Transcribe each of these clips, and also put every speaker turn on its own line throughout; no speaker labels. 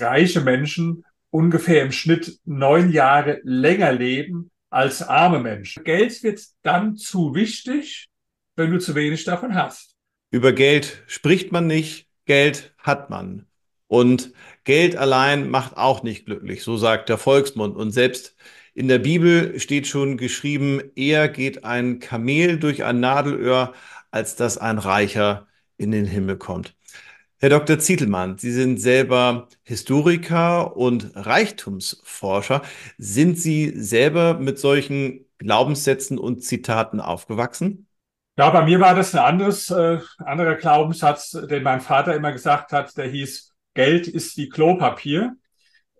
reiche Menschen ungefähr im Schnitt neun Jahre länger leben als arme Menschen. Geld wird dann zu wichtig, wenn du zu wenig davon hast.
Über Geld spricht man nicht, Geld hat man. Und Geld allein macht auch nicht glücklich, so sagt der Volksmund. Und selbst in der Bibel steht schon geschrieben, eher geht ein Kamel durch ein Nadelöhr, als dass ein Reicher in den Himmel kommt. Herr Dr. Zietelmann, Sie sind selber Historiker und Reichtumsforscher. Sind Sie selber mit solchen Glaubenssätzen und Zitaten aufgewachsen?
Ja, bei mir war das ein anderes, äh, anderer Glaubenssatz, den mein Vater immer gesagt hat, der hieß, Geld ist wie Klopapier.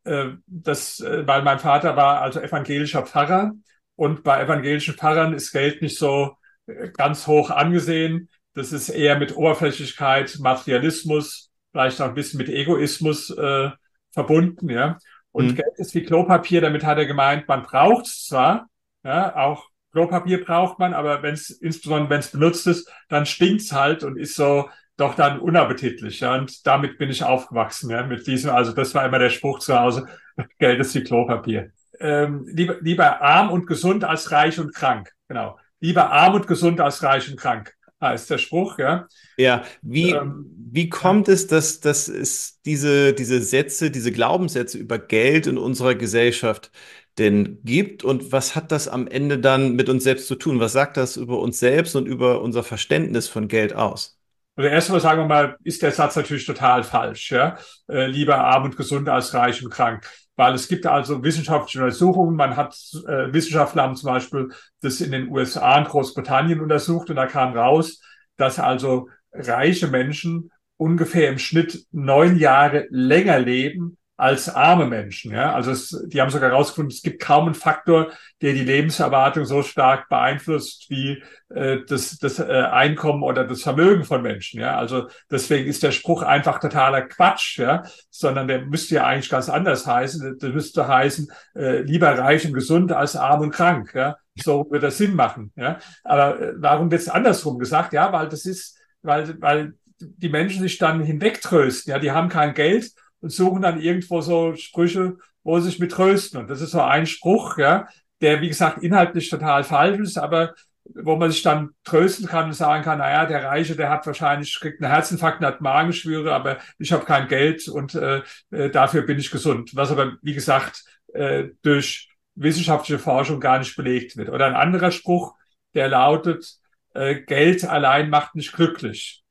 Äh, das, äh, weil mein Vater war also evangelischer Pfarrer und bei evangelischen Pfarrern ist Geld nicht so äh, ganz hoch angesehen. Das ist eher mit Oberflächlichkeit, Materialismus, vielleicht auch ein bisschen mit Egoismus äh, verbunden, ja. Und mhm. Geld ist wie Klopapier, damit hat er gemeint, man braucht es zwar, ja, auch Klopapier braucht man, aber wenn es, insbesondere wenn es benutzt ist, dann stinkt's halt und ist so doch dann unappetitlich. Ja. Und damit bin ich aufgewachsen, ja, mit diesem, also das war immer der Spruch zu Hause, Geld ist wie Klopapier. Ähm, lieber, lieber arm und gesund als reich und krank. Genau. Lieber arm und gesund als reich und krank heißt der Spruch, ja.
Ja, wie, ähm, wie kommt es, dass, dass es diese, diese Sätze, diese Glaubenssätze über Geld in unserer Gesellschaft denn gibt und was hat das am Ende dann mit uns selbst zu tun? Was sagt das über uns selbst und über unser Verständnis von Geld aus?
Also erstmal sagen wir mal, ist der Satz natürlich total falsch. Ja? Äh, lieber arm und gesund als reich und krank. Weil es gibt also wissenschaftliche Untersuchungen. Man hat äh, Wissenschaftler haben zum Beispiel das in den USA und Großbritannien untersucht und da kam raus, dass also reiche Menschen ungefähr im Schnitt neun Jahre länger leben als arme Menschen. Ja? Also es, die haben sogar herausgefunden, es gibt kaum einen Faktor, der die Lebenserwartung so stark beeinflusst wie äh, das, das äh, Einkommen oder das Vermögen von Menschen. Ja? Also deswegen ist der Spruch einfach totaler Quatsch, ja? sondern der müsste ja eigentlich ganz anders heißen. Der müsste heißen, äh, lieber reich und gesund als arm und krank. Ja? So wird das Sinn machen. Ja? Aber äh, warum wird es andersrum gesagt? Ja, weil das ist, weil, weil die Menschen sich dann hinwegtrösten. Ja, die haben kein Geld und suchen dann irgendwo so Sprüche, wo sie sich mit trösten. Und das ist so ein Spruch, ja, der, wie gesagt, inhaltlich total falsch ist, aber wo man sich dann trösten kann und sagen kann, naja, der Reiche, der hat wahrscheinlich, kriegt einen Herzinfarkt und hat Magenschwüre, aber ich habe kein Geld und äh, äh, dafür bin ich gesund. Was aber, wie gesagt, äh, durch wissenschaftliche Forschung gar nicht belegt wird. Oder ein anderer Spruch, der lautet, äh, Geld allein macht nicht glücklich.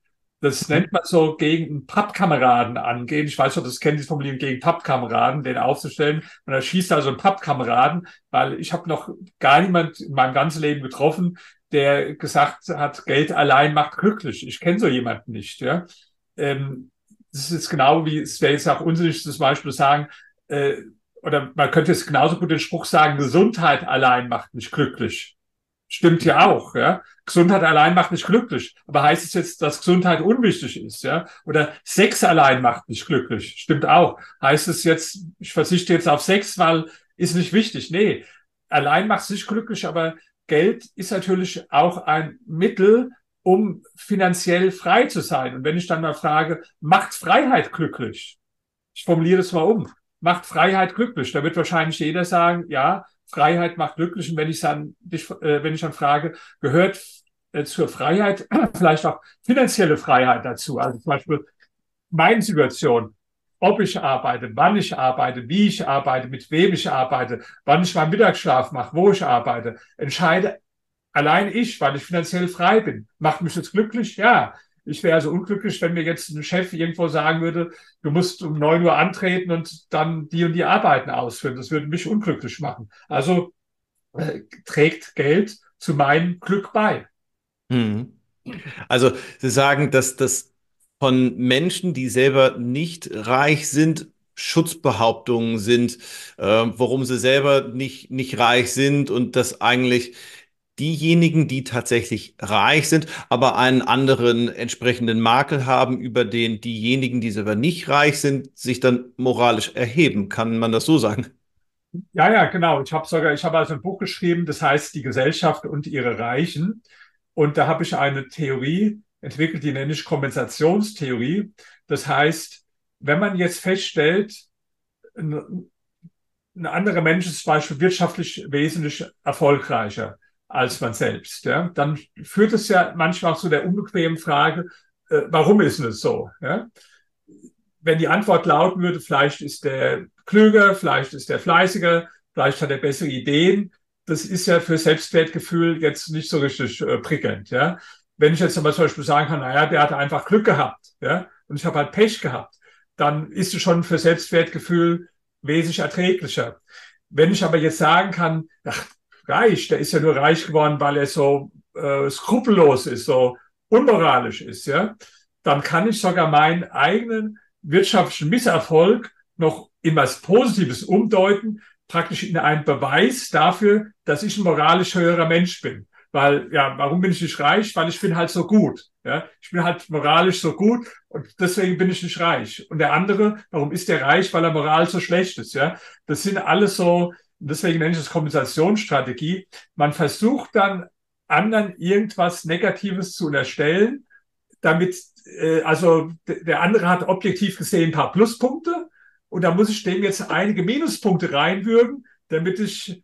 Das nennt man so gegen Pappkameraden angehen. Ich weiß ob das kennt, die Formulierung gegen Pappkameraden, den aufzustellen. Und da schießt also ein Pappkameraden, weil ich habe noch gar niemand in meinem ganzen Leben getroffen, der gesagt hat, Geld allein macht glücklich. Ich kenne so jemanden nicht. Ja. Ähm, das ist genau wie, es wäre jetzt auch unsinnig zum Beispiel sagen, äh, oder man könnte jetzt genauso gut den Spruch sagen, Gesundheit allein macht nicht glücklich. Stimmt ja auch, ja. Gesundheit allein macht nicht glücklich. Aber heißt es jetzt, dass Gesundheit unwichtig ist, ja? Oder Sex allein macht nicht glücklich. Stimmt auch. Heißt es jetzt, ich verzichte jetzt auf Sex, weil ist nicht wichtig. Nee. Allein macht es nicht glücklich, aber Geld ist natürlich auch ein Mittel, um finanziell frei zu sein. Und wenn ich dann mal frage, macht Freiheit glücklich? Ich formuliere es mal um. Macht Freiheit glücklich? Da wird wahrscheinlich jeder sagen, ja, Freiheit macht glücklich. Und wenn ich dann, äh, wenn ich dann frage, gehört äh, zur Freiheit vielleicht auch finanzielle Freiheit dazu? Also zum Beispiel meine Situation, ob ich arbeite, wann ich arbeite, wie ich arbeite, mit wem ich arbeite, wann ich meinen Mittagsschlaf mache, wo ich arbeite, entscheide allein ich, weil ich finanziell frei bin. Macht mich das glücklich? Ja. Ich wäre also unglücklich, wenn mir jetzt ein Chef irgendwo sagen würde, du musst um neun Uhr antreten und dann die und die Arbeiten ausführen. Das würde mich unglücklich machen. Also äh, trägt Geld zu meinem Glück bei.
Mhm. Also Sie sagen, dass das von Menschen, die selber nicht reich sind, Schutzbehauptungen sind, äh, warum sie selber nicht, nicht reich sind und dass eigentlich diejenigen, die tatsächlich reich sind, aber einen anderen entsprechenden Makel haben, über den diejenigen, die selber nicht reich sind, sich dann moralisch erheben. Kann man das so sagen?
Ja, ja, genau. Ich habe sogar, ich habe also ein Buch geschrieben, das heißt Die Gesellschaft und ihre Reichen. Und da habe ich eine Theorie entwickelt, die nenne ich Kompensationstheorie. Das heißt, wenn man jetzt feststellt, ein, ein anderer Mensch ist zum Beispiel wirtschaftlich wesentlich erfolgreicher als man selbst, ja, dann führt es ja manchmal auch zu der unbequemen Frage, äh, warum ist es so? Ja? Wenn die Antwort lauten würde, vielleicht ist der klüger, vielleicht ist der fleißiger, vielleicht hat er bessere Ideen, das ist ja für Selbstwertgefühl jetzt nicht so richtig äh, prickelnd. Ja? Wenn ich jetzt zum Beispiel sagen kann, naja, der hatte einfach Glück gehabt ja? und ich habe halt Pech gehabt, dann ist es schon für Selbstwertgefühl wesentlich erträglicher. Wenn ich aber jetzt sagen kann, ach, reich, der ist ja nur reich geworden, weil er so äh, skrupellos ist, so unmoralisch ist, ja, dann kann ich sogar meinen eigenen wirtschaftlichen Misserfolg noch in was Positives umdeuten, praktisch in einen Beweis dafür, dass ich ein moralisch höherer Mensch bin. Weil, ja, warum bin ich nicht reich? Weil ich bin halt so gut. Ja, ich bin halt moralisch so gut und deswegen bin ich nicht reich. Und der andere, warum ist der reich? Weil er moral so schlecht ist. Ja, das sind alles so, deswegen nenne ich das Kompensationsstrategie. Man versucht dann anderen irgendwas Negatives zu unterstellen, damit, äh, also der andere hat objektiv gesehen ein paar Pluspunkte und da muss ich dem jetzt einige Minuspunkte reinwürgen, damit ich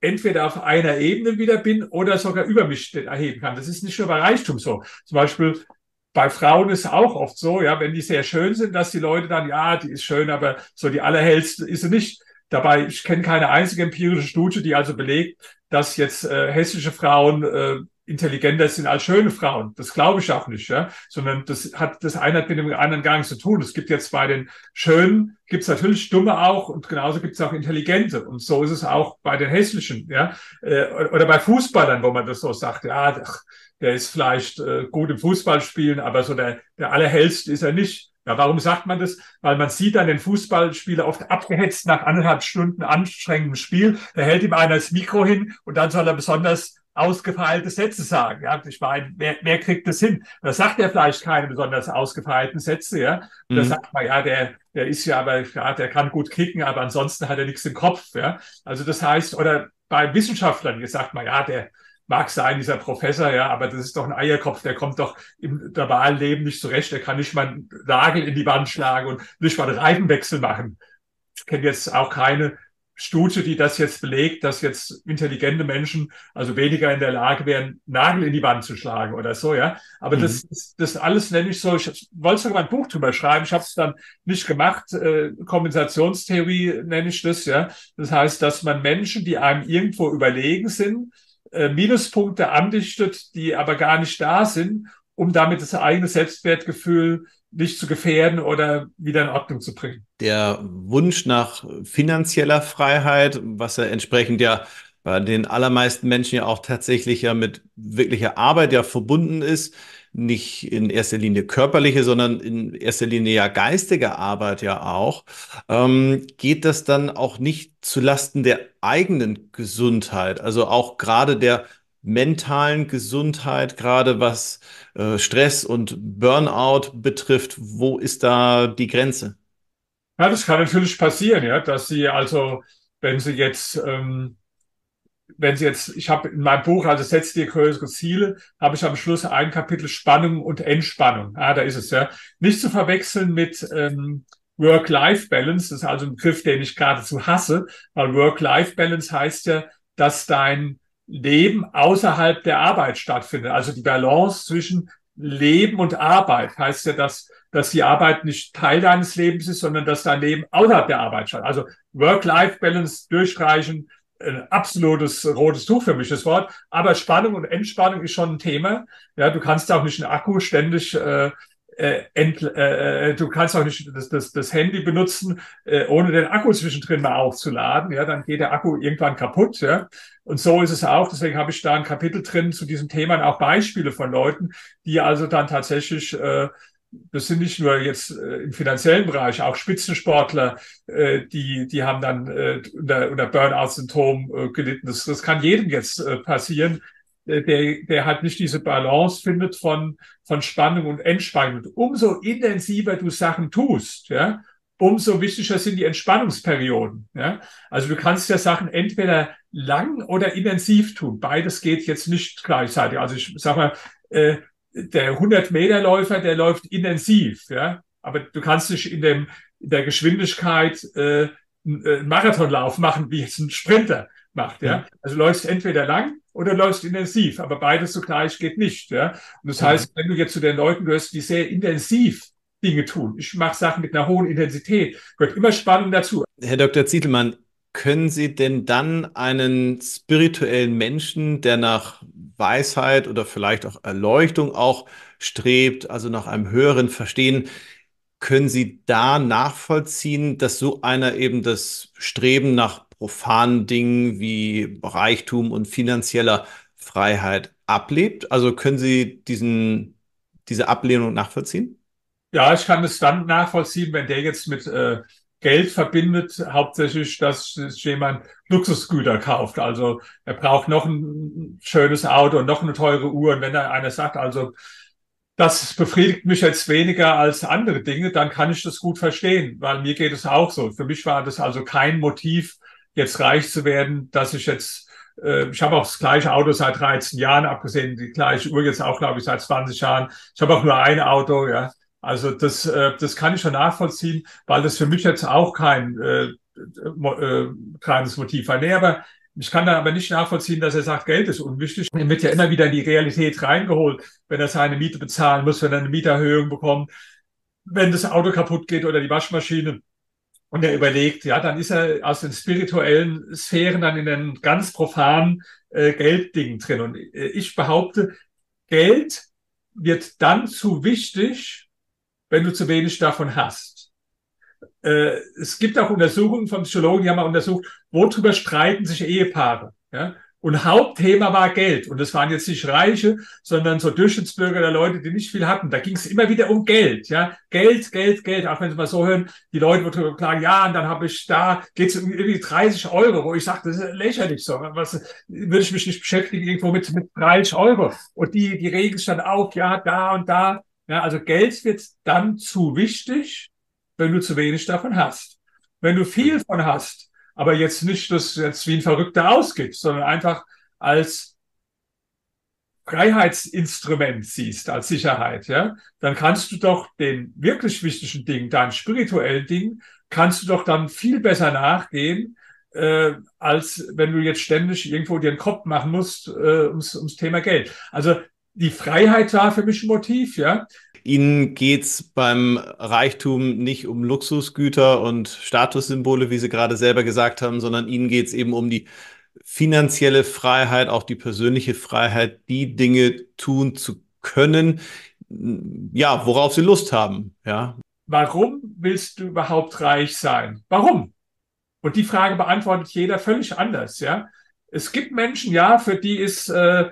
entweder auf einer Ebene wieder bin oder sogar über mich erheben kann. Das ist nicht nur bei Reichtum so. Zum Beispiel bei Frauen ist auch oft so, ja, wenn die sehr schön sind, dass die Leute dann, ja, die ist schön, aber so die allerhellste ist sie nicht. Dabei, ich kenne keine einzige empirische Studie, die also belegt, dass jetzt äh, hessische Frauen äh, intelligenter sind als schöne Frauen. Das glaube ich auch nicht, ja. Sondern das hat das eine hat mit dem anderen gar nichts zu tun. Es gibt jetzt bei den Schönen gibt es natürlich Dumme auch und genauso gibt es auch Intelligente. Und so ist es auch bei den Hässlichen, ja. Äh, oder bei Fußballern, wo man das so sagt, ja, ach, der ist vielleicht äh, gut im Fußballspielen, aber so der, der allerhellste ist er nicht. Ja, warum sagt man das? Weil man sieht dann den Fußballspieler oft abgehetzt nach anderthalb Stunden anstrengendem Spiel. Da hält ihm einer das Mikro hin und dann soll er besonders ausgefeilte Sätze sagen. Ja, ich meine, wer, wer kriegt das hin? Da sagt er vielleicht keine besonders ausgefeilten Sätze, ja. Und da mhm. sagt man, ja, der, der ist ja aber, ja, der kann gut kicken, aber ansonsten hat er nichts im Kopf, ja. Also das heißt, oder bei Wissenschaftlern, jetzt sagt man, ja, der, mag sein, dieser Professor, ja, aber das ist doch ein Eierkopf, der kommt doch im normalen Leben nicht zurecht, der kann nicht mal einen Nagel in die Wand schlagen und nicht mal einen Reifenwechsel machen. Ich kenne jetzt auch keine Studie, die das jetzt belegt, dass jetzt intelligente Menschen also weniger in der Lage wären, Nagel in die Wand zu schlagen oder so, ja. Aber mhm. das, das, alles nenne ich so, ich wollte sogar ein Buch drüber schreiben, ich habe es dann nicht gemacht, äh, Kompensationstheorie nenne ich das, ja. Das heißt, dass man Menschen, die einem irgendwo überlegen sind, Minuspunkte andichtet, die aber gar nicht da sind, um damit das eigene Selbstwertgefühl nicht zu gefährden oder wieder in Ordnung zu bringen.
Der Wunsch nach finanzieller Freiheit, was ja entsprechend ja bei den allermeisten Menschen ja auch tatsächlich ja mit wirklicher Arbeit ja verbunden ist, nicht in erster Linie körperliche, sondern in erster Linie ja geistige Arbeit ja auch, ähm, geht das dann auch nicht zulasten der eigenen Gesundheit, also auch gerade der mentalen Gesundheit, gerade was äh, Stress und Burnout betrifft, wo ist da die Grenze?
Ja, das kann natürlich passieren, ja, dass Sie also, wenn Sie jetzt ähm, wenn Sie jetzt, ich habe in meinem Buch, also setzt dir größere Ziele, habe ich am Schluss ein Kapitel Spannung und Entspannung. Ah, da ist es ja. Nicht zu verwechseln mit ähm, Work-Life-Balance. Das ist also ein Begriff, den ich geradezu hasse, weil Work-Life-Balance heißt ja, dass dein Leben außerhalb der Arbeit stattfindet. Also die Balance zwischen Leben und Arbeit heißt ja, dass, dass die Arbeit nicht Teil deines Lebens ist, sondern dass dein Leben außerhalb der Arbeit stattfindet. Also Work-Life-Balance durchstreichen, ein absolutes rotes Tuch für mich, das Wort. Aber Spannung und Entspannung ist schon ein Thema. Ja, du kannst auch nicht einen Akku ständig äh, äh, ent, äh, äh, du kannst auch nicht das, das, das Handy benutzen, äh, ohne den Akku zwischendrin mal aufzuladen. Ja, dann geht der Akku irgendwann kaputt. Ja, und so ist es auch. Deswegen habe ich da ein Kapitel drin zu diesem Thema und auch Beispiele von Leuten, die also dann tatsächlich äh, das sind nicht nur jetzt äh, im finanziellen Bereich, auch Spitzensportler, äh, die, die haben dann äh, unter, unter Burnout-Syndrom äh, gelitten. Das, das kann jedem jetzt äh, passieren, äh, der, der halt nicht diese Balance findet von, von Spannung und Entspannung. Umso intensiver du Sachen tust, ja, umso wichtiger sind die Entspannungsperioden. Ja? Also du kannst ja Sachen entweder lang oder intensiv tun. Beides geht jetzt nicht gleichzeitig. Also ich sag mal, äh, der 100-Meter-Läufer, der läuft intensiv, ja. Aber du kannst nicht in dem, in der Geschwindigkeit äh, einen Marathonlauf machen, wie jetzt ein Sprinter macht. Ja? Also läufst entweder lang oder läufst intensiv, aber beides zugleich geht nicht. Ja? Und das heißt, wenn du jetzt zu den Leuten gehörst, die sehr intensiv Dinge tun, ich mache Sachen mit einer hohen Intensität, gehört immer Spannung dazu.
Herr Dr. Zietelmann, können Sie denn dann einen spirituellen Menschen, der nach Weisheit oder vielleicht auch Erleuchtung auch strebt, also nach einem höheren Verstehen, können Sie da nachvollziehen, dass so einer eben das Streben nach profanen Dingen wie Reichtum und finanzieller Freiheit ablebt? Also können Sie diesen, diese Ablehnung nachvollziehen?
Ja, ich kann es dann nachvollziehen, wenn der jetzt mit äh, Geld verbindet, hauptsächlich, dass jemand Luxusgüter kauft. Also er braucht noch ein schönes Auto und noch eine teure Uhr. Und wenn da einer sagt, also das befriedigt mich jetzt weniger als andere Dinge, dann kann ich das gut verstehen, weil mir geht es auch so. Für mich war das also kein Motiv, jetzt reich zu werden, dass ich jetzt, äh, ich habe auch das gleiche Auto seit 13 Jahren, abgesehen die gleiche Uhr jetzt auch, glaube ich, seit 20 Jahren. Ich habe auch nur ein Auto, ja. Also das, äh, das kann ich schon nachvollziehen, weil das für mich jetzt auch kein äh, äh, kleines Motiv war. Nee, aber ich kann dann aber nicht nachvollziehen, dass er sagt, Geld ist unwichtig. Er wird ja immer wieder in die Realität reingeholt, wenn er seine Miete bezahlen muss, wenn er eine Mieterhöhung bekommt, wenn das Auto kaputt geht oder die Waschmaschine. Und er überlegt, ja, dann ist er aus den spirituellen Sphären dann in den ganz profanen äh, Gelddingen drin. Und äh, ich behaupte, Geld wird dann zu wichtig, wenn du zu wenig davon hast. Äh, es gibt auch Untersuchungen von Psychologen, die haben mal untersucht, worüber streiten sich Ehepaare. Ja? Und Hauptthema war Geld. Und das waren jetzt nicht Reiche, sondern so Durchschnittsbürger der Leute, die nicht viel hatten. Da ging es immer wieder um Geld. Ja, Geld, Geld, Geld. Auch wenn Sie mal so hören, die Leute würden klagen, ja, und dann habe ich da, geht es um irgendwie 30 Euro, wo ich sage, das ist lächerlich so. Was würde ich mich nicht beschäftigen irgendwo mit, mit 30 Euro? Und die, die sich dann auf, ja, da und da. Ja, also Geld wird dann zu wichtig, wenn du zu wenig davon hast. Wenn du viel von hast, aber jetzt nicht das jetzt wie ein Verrückter ausgeht, sondern einfach als Freiheitsinstrument siehst, als Sicherheit, ja, dann kannst du doch den wirklich wichtigen Dingen, deinen spirituellen Dingen, kannst du doch dann viel besser nachgehen, äh, als wenn du jetzt ständig irgendwo dir einen Kopf machen musst äh, ums, ums Thema Geld. Also die Freiheit war für mich ein Motiv, ja.
Ihnen geht's beim Reichtum nicht um Luxusgüter und Statussymbole, wie Sie gerade selber gesagt haben, sondern Ihnen geht's eben um die finanzielle Freiheit, auch die persönliche Freiheit, die Dinge tun zu können, ja, worauf Sie Lust haben, ja.
Warum willst du überhaupt reich sein? Warum? Und die Frage beantwortet jeder völlig anders, ja. Es gibt Menschen, ja, für die ist äh,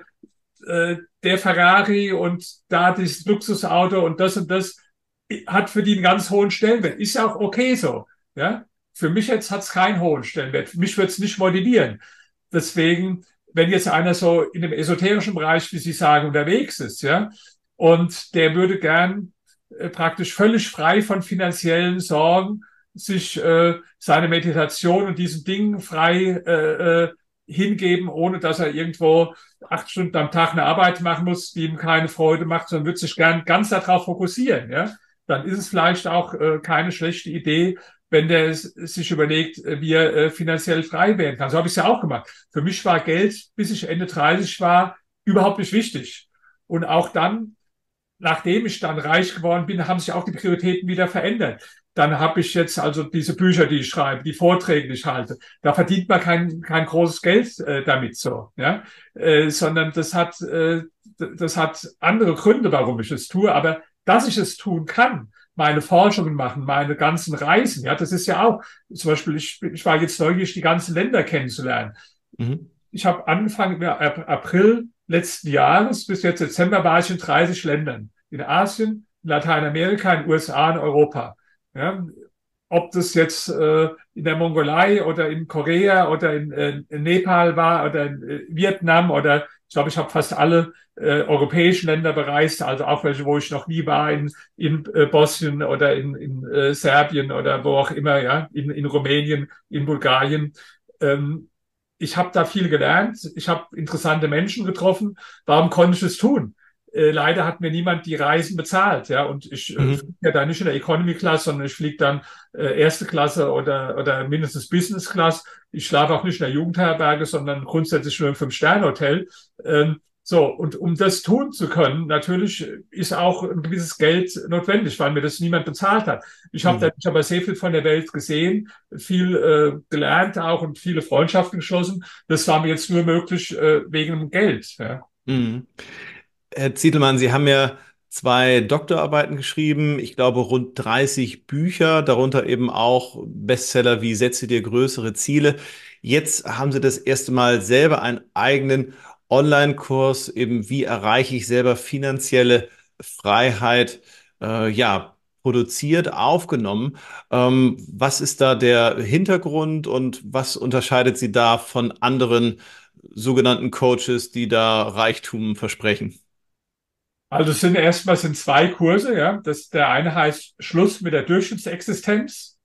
äh, der Ferrari und da das Luxusauto und das und das hat für die einen ganz hohen Stellenwert. Ist ja auch okay so. Ja, für mich jetzt hat es keinen hohen Stellenwert. Mich wird es nicht motivieren. Deswegen, wenn jetzt einer so in dem esoterischen Bereich, wie Sie sagen, unterwegs ist, ja, und der würde gern äh, praktisch völlig frei von finanziellen Sorgen sich äh, seine Meditation und diesen Dingen frei äh, äh, hingeben, ohne dass er irgendwo acht Stunden am Tag eine Arbeit machen muss, die ihm keine Freude macht, sondern wird sich gern ganz darauf fokussieren. Ja? Dann ist es vielleicht auch äh, keine schlechte Idee, wenn der sich überlegt, äh, wie er äh, finanziell frei werden kann. So habe ich es ja auch gemacht. Für mich war Geld, bis ich Ende 30 war, überhaupt nicht wichtig. Und auch dann, nachdem ich dann reich geworden bin, haben sich auch die Prioritäten wieder verändert dann habe ich jetzt also diese Bücher, die ich schreibe, die Vorträge, die ich halte. Da verdient man kein, kein großes Geld äh, damit so, ja, äh, sondern das hat, äh, das hat andere Gründe, warum ich es tue. Aber dass ich es tun kann, meine Forschungen machen, meine ganzen Reisen, ja, das ist ja auch zum Beispiel, ich, ich war jetzt neugierig, die ganzen Länder kennenzulernen. Mhm. Ich habe angefangen im April letzten Jahres bis jetzt Dezember war ich in 30 Ländern. In Asien, in Lateinamerika, in den USA, in Europa. Ja, ob das jetzt äh, in der Mongolei oder in Korea oder in, äh, in Nepal war oder in äh, Vietnam oder ich glaube, ich habe fast alle äh, europäischen Länder bereist, also auch welche, wo ich noch nie war, in, in äh, Bosnien oder in, in äh, Serbien oder wo auch immer, ja, in, in Rumänien, in Bulgarien. Ähm, ich habe da viel gelernt, ich habe interessante Menschen getroffen. Warum konnte ich es tun? Äh, leider hat mir niemand die Reisen bezahlt, ja. Und ich äh, mhm. fliege ja da nicht in der Economy Class, sondern ich fliege dann äh, erste Klasse oder, oder mindestens Business Class. Ich schlafe auch nicht in der Jugendherberge, sondern grundsätzlich nur im Fünf-Sterne-Hotel. Ähm, so, und um das tun zu können, natürlich ist auch ein gewisses Geld notwendig, weil mir das niemand bezahlt hat. Ich habe mhm. dadurch aber sehr viel von der Welt gesehen, viel äh, gelernt auch und viele Freundschaften geschlossen. Das war mir jetzt nur möglich äh, wegen dem Geld. Ja. Mhm.
Herr Zietelmann, Sie haben ja zwei Doktorarbeiten geschrieben, ich glaube rund 30 Bücher, darunter eben auch Bestseller wie Setze dir größere Ziele. Jetzt haben Sie das erste Mal selber einen eigenen Online-Kurs, eben wie erreiche ich selber finanzielle Freiheit, äh, ja, produziert, aufgenommen. Ähm, was ist da der Hintergrund und was unterscheidet Sie da von anderen sogenannten Coaches, die da Reichtum versprechen?
Also es sind erstmal sind zwei Kurse, ja. Das, der eine heißt Schluss mit der Durchschnittsexistenz.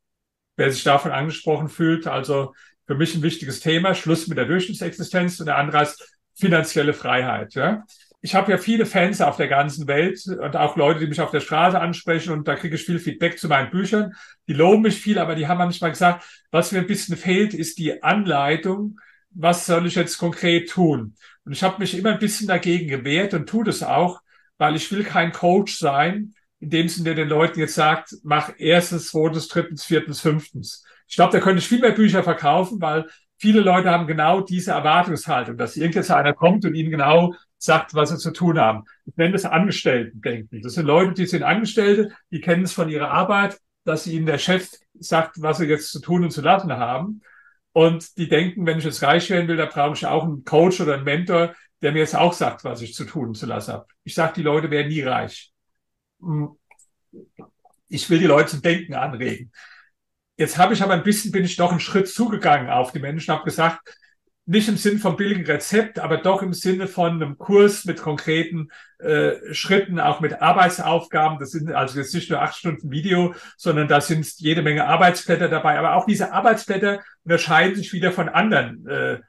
Wer sich davon angesprochen fühlt, also für mich ein wichtiges Thema, Schluss mit der Durchschnittsexistenz. Und der andere heißt finanzielle Freiheit, ja. Ich habe ja viele Fans auf der ganzen Welt und auch Leute, die mich auf der Straße ansprechen und da kriege ich viel Feedback zu meinen Büchern. Die loben mich viel, aber die haben manchmal gesagt, was mir ein bisschen fehlt, ist die Anleitung, was soll ich jetzt konkret tun? Und ich habe mich immer ein bisschen dagegen gewehrt und tue das auch, weil ich will kein Coach sein, in dem Sinne, der den Leuten jetzt sagt, mach erstes, zweites, drittens, viertens, fünftens. Ich glaube, da könnte ich viel mehr Bücher verkaufen, weil viele Leute haben genau diese Erwartungshaltung, dass irgendjetzt einer kommt und ihnen genau sagt, was sie zu tun haben. Ich nenne das Angestellten-Denken. Das sind Leute, die sind Angestellte, die kennen es von ihrer Arbeit, dass ihnen der Chef sagt, was sie jetzt zu tun und zu lassen haben. Und die denken, wenn ich jetzt reich werden will, da brauche ich auch einen Coach oder einen Mentor, der mir jetzt auch sagt, was ich zu tun zu lassen habe. Ich sage, die Leute werden nie reich. Hm. Ich will die Leute zum Denken anregen. Jetzt habe ich aber ein bisschen, bin ich doch einen Schritt zugegangen auf die Menschen, habe gesagt, nicht im Sinne von billigen Rezept, aber doch im Sinne von einem Kurs mit konkreten äh, Schritten, auch mit Arbeitsaufgaben. Das sind also jetzt nicht nur acht Stunden Video, sondern da sind jede Menge Arbeitsblätter dabei. Aber auch diese Arbeitsblätter unterscheiden sich wieder von anderen äh,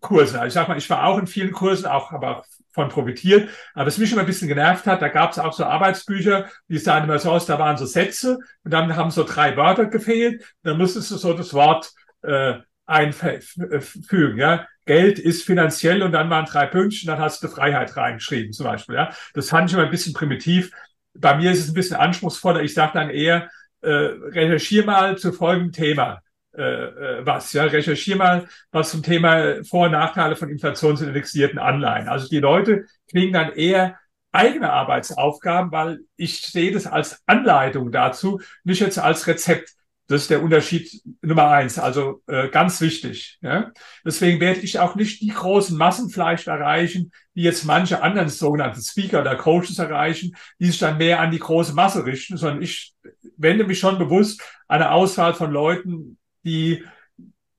Kursen. Also ich sag mal, ich war auch in vielen Kursen, auch aber auch von profitiert. Aber was mich immer ein bisschen genervt hat, da gab es auch so Arbeitsbücher, die sahen immer so aus, da waren so Sätze und dann haben so drei Wörter gefehlt. Dann musstest du so das Wort äh, einfügen. Ja? Geld ist finanziell und dann waren drei Pünktchen, dann hast du Freiheit reingeschrieben zum Beispiel. Ja? Das fand ich immer ein bisschen primitiv. Bei mir ist es ein bisschen anspruchsvoller. Ich sage dann eher, äh, recherchier mal zu folgendem Thema äh, äh, was. Ja, recherchier mal was zum Thema Vor- und Nachteile von inflationsindexierten Anleihen. Also die Leute kriegen dann eher eigene Arbeitsaufgaben, weil ich sehe das als Anleitung dazu, nicht jetzt als Rezept. Das ist der Unterschied Nummer eins, also äh, ganz wichtig. Ja? Deswegen werde ich auch nicht die großen Massen vielleicht erreichen, die jetzt manche anderen sogenannten Speaker oder Coaches erreichen, die sich dann mehr an die große Masse richten, sondern ich wende mich schon bewusst an eine Auswahl von Leuten, die,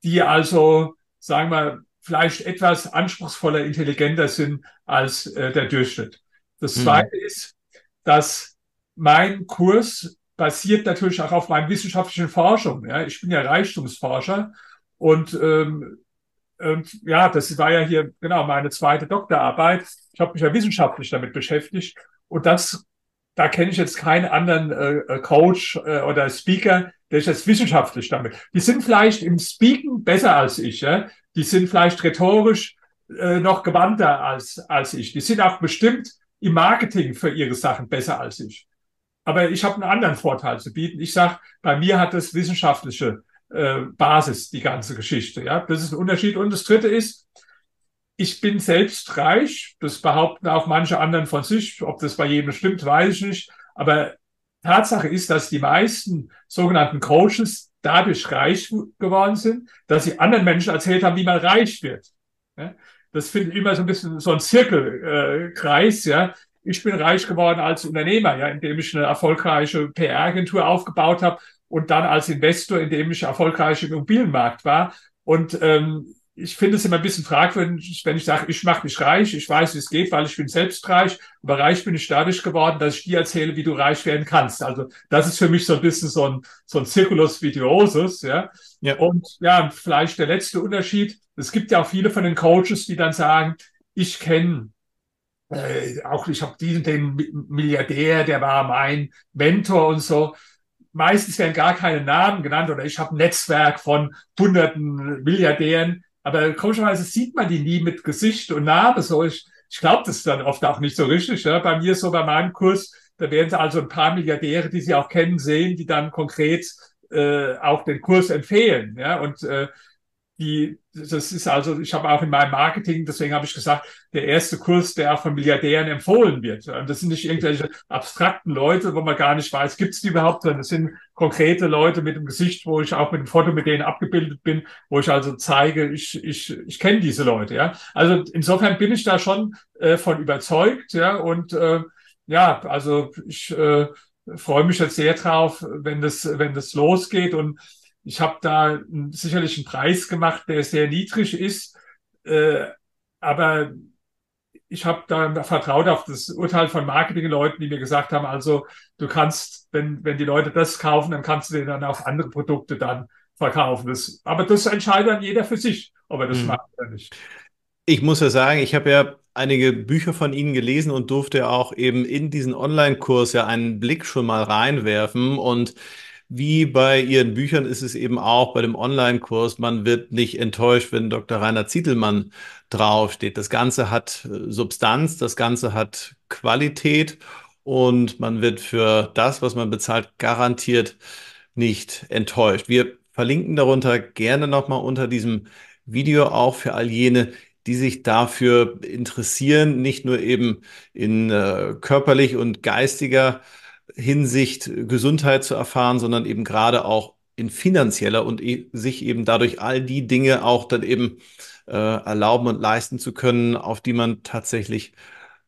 die also, sagen wir, vielleicht etwas anspruchsvoller, intelligenter sind als äh, der Durchschnitt. Das mhm. Zweite ist, dass mein Kurs basiert natürlich auch auf meinen wissenschaftlichen Forschung. Ja. Ich bin ja Reichtumsforscher und, ähm, und ja, das war ja hier genau meine zweite Doktorarbeit. Ich habe mich ja wissenschaftlich damit beschäftigt und das, da kenne ich jetzt keinen anderen äh, Coach äh, oder Speaker, der ist jetzt wissenschaftlich damit. Die sind vielleicht im Speaken besser als ich. Ja? Die sind vielleicht rhetorisch äh, noch gewandter als, als ich. Die sind auch bestimmt im Marketing für ihre Sachen besser als ich. Aber ich habe einen anderen Vorteil zu bieten. Ich sage, bei mir hat das wissenschaftliche äh, Basis, die ganze Geschichte. Ja, Das ist ein Unterschied. Und das Dritte ist, ich bin selbst reich. Das behaupten auch manche anderen von sich. Ob das bei jedem stimmt, weiß ich nicht. Aber Tatsache ist, dass die meisten sogenannten Coaches dadurch reich geworden sind, dass sie anderen Menschen erzählt haben, wie man reich wird. Das finde ich immer so ein bisschen so ein Zirkelkreis. Ja, ich bin reich geworden als Unternehmer, ja, indem ich eine erfolgreiche PR-Agentur aufgebaut habe und dann als Investor, indem ich erfolgreich im Immobilienmarkt war. Und ähm, ich finde es immer ein bisschen fragwürdig, wenn ich sage, ich mache mich reich, ich weiß, wie es geht, weil ich bin selbst reich, aber reich bin ich dadurch geworden, dass ich dir erzähle, wie du reich werden kannst. Also das ist für mich so ein bisschen so ein, so ein Circulus Vitiosus, ja. ja. Und ja, vielleicht der letzte Unterschied, es gibt ja auch viele von den Coaches, die dann sagen, ich kenne äh, auch ich habe diesen den Milliardär, der war mein Mentor und so. Meistens werden gar keine Namen genannt oder ich habe ein Netzwerk von hunderten Milliardären, aber komischerweise sieht man die nie mit Gesicht und Name. So ich, ich glaube das dann oft auch nicht so richtig. Ja. Bei mir so bei meinem Kurs, da werden also ein paar Milliardäre, die Sie auch kennen, sehen, die dann konkret äh, auch den Kurs empfehlen. Ja. Und äh, die, das ist also, ich habe auch in meinem Marketing, deswegen habe ich gesagt, der erste Kurs, der auch von Milliardären empfohlen wird. Das sind nicht irgendwelche abstrakten Leute, wo man gar nicht weiß, gibt es die überhaupt, sondern das sind konkrete Leute mit dem Gesicht, wo ich auch mit dem Foto mit denen abgebildet bin, wo ich also zeige, ich, ich, ich kenne diese Leute. Ja, Also insofern bin ich da schon äh, von überzeugt. Ja, und äh, ja, also ich äh, freue mich jetzt sehr drauf, wenn das, wenn das losgeht und ich habe da sicherlich einen Preis gemacht, der sehr niedrig ist, äh, aber ich habe da vertraut auf das Urteil von Marketingleuten, die mir gesagt haben, also du kannst, wenn, wenn die Leute das kaufen, dann kannst du dir dann auch andere Produkte dann verkaufen. Das, aber das entscheidet dann jeder für sich, ob er das hm. macht oder nicht.
Ich muss ja sagen, ich habe ja einige Bücher von Ihnen gelesen und durfte auch eben in diesen Online-Kurs ja einen Blick schon mal reinwerfen und wie bei Ihren Büchern ist es eben auch bei dem Online-Kurs. Man wird nicht enttäuscht, wenn Dr. Rainer Zietelmann draufsteht. Das Ganze hat äh, Substanz, das Ganze hat Qualität und man wird für das, was man bezahlt, garantiert nicht enttäuscht. Wir verlinken darunter gerne nochmal unter diesem Video auch für all jene, die sich dafür interessieren, nicht nur eben in äh, körperlich und geistiger Hinsicht Gesundheit zu erfahren, sondern eben gerade auch in finanzieller und e sich eben dadurch all die Dinge auch dann eben äh, erlauben und leisten zu können, auf die man tatsächlich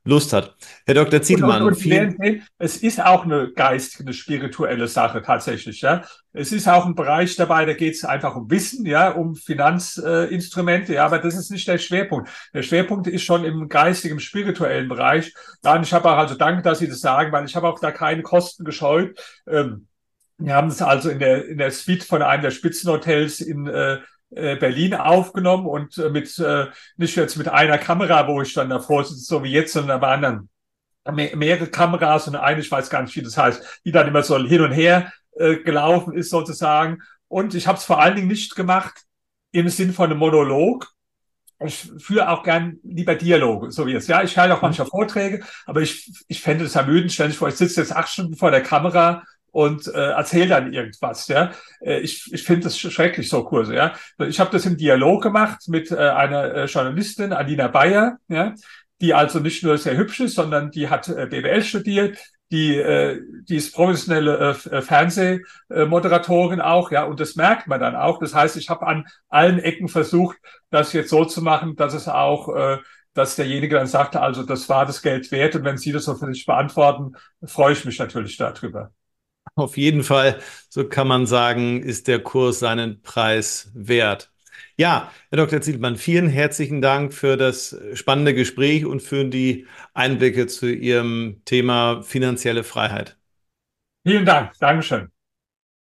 Lust hat. Herr Dr. Zietelmann. Und, und,
und es ist auch eine geistige, eine spirituelle Sache tatsächlich. Ja, es ist auch ein Bereich dabei, da geht es einfach um Wissen, ja, um Finanzinstrumente. Äh, ja, aber das ist nicht der Schwerpunkt. Der Schwerpunkt ist schon im geistigen, spirituellen Bereich. Und ich habe auch also danke, dass Sie das sagen, weil ich habe auch da keine Kosten gescheut. Ähm, wir haben es also in der in der Suite von einem der Spitzenhotels in äh, Berlin aufgenommen und äh, mit äh, nicht jetzt mit einer Kamera, wo ich dann davor sitze, so wie jetzt, sondern da waren dann mehrere Kameras und eine, ich weiß gar nicht, wie das heißt, die dann immer so hin und her äh, gelaufen ist sozusagen. Und ich habe es vor allen Dingen nicht gemacht im Sinn von einem Monolog. Ich führe auch gern lieber Dialoge, so wie es. Ja, ich halte auch manchmal Vorträge, aber ich, ich fände es ermüdend. Dich vor, ich sitze jetzt acht Stunden vor der Kamera und äh, erzähle dann irgendwas. Ja, äh, ich, ich finde das schrecklich so Kurse. Ja, ich habe das im Dialog gemacht mit äh, einer äh, Journalistin Alina Bayer, ja, die also nicht nur sehr hübsch ist, sondern die hat äh, BWL studiert, die, äh, die ist professionelle äh, Fernsehmoderatorin auch, ja, und das merkt man dann auch. Das heißt, ich habe an allen Ecken versucht, das jetzt so zu machen, dass es auch äh, dass derjenige dann sagte, also das war das Geld wert und wenn Sie das so für sich beantworten, freue ich mich natürlich darüber.
Auf jeden Fall, so kann man sagen, ist der Kurs seinen Preis wert. Ja, Herr Dr. Zielmann, vielen herzlichen Dank für das spannende Gespräch und für die Einblicke zu Ihrem Thema finanzielle Freiheit.
Vielen Dank. Dankeschön.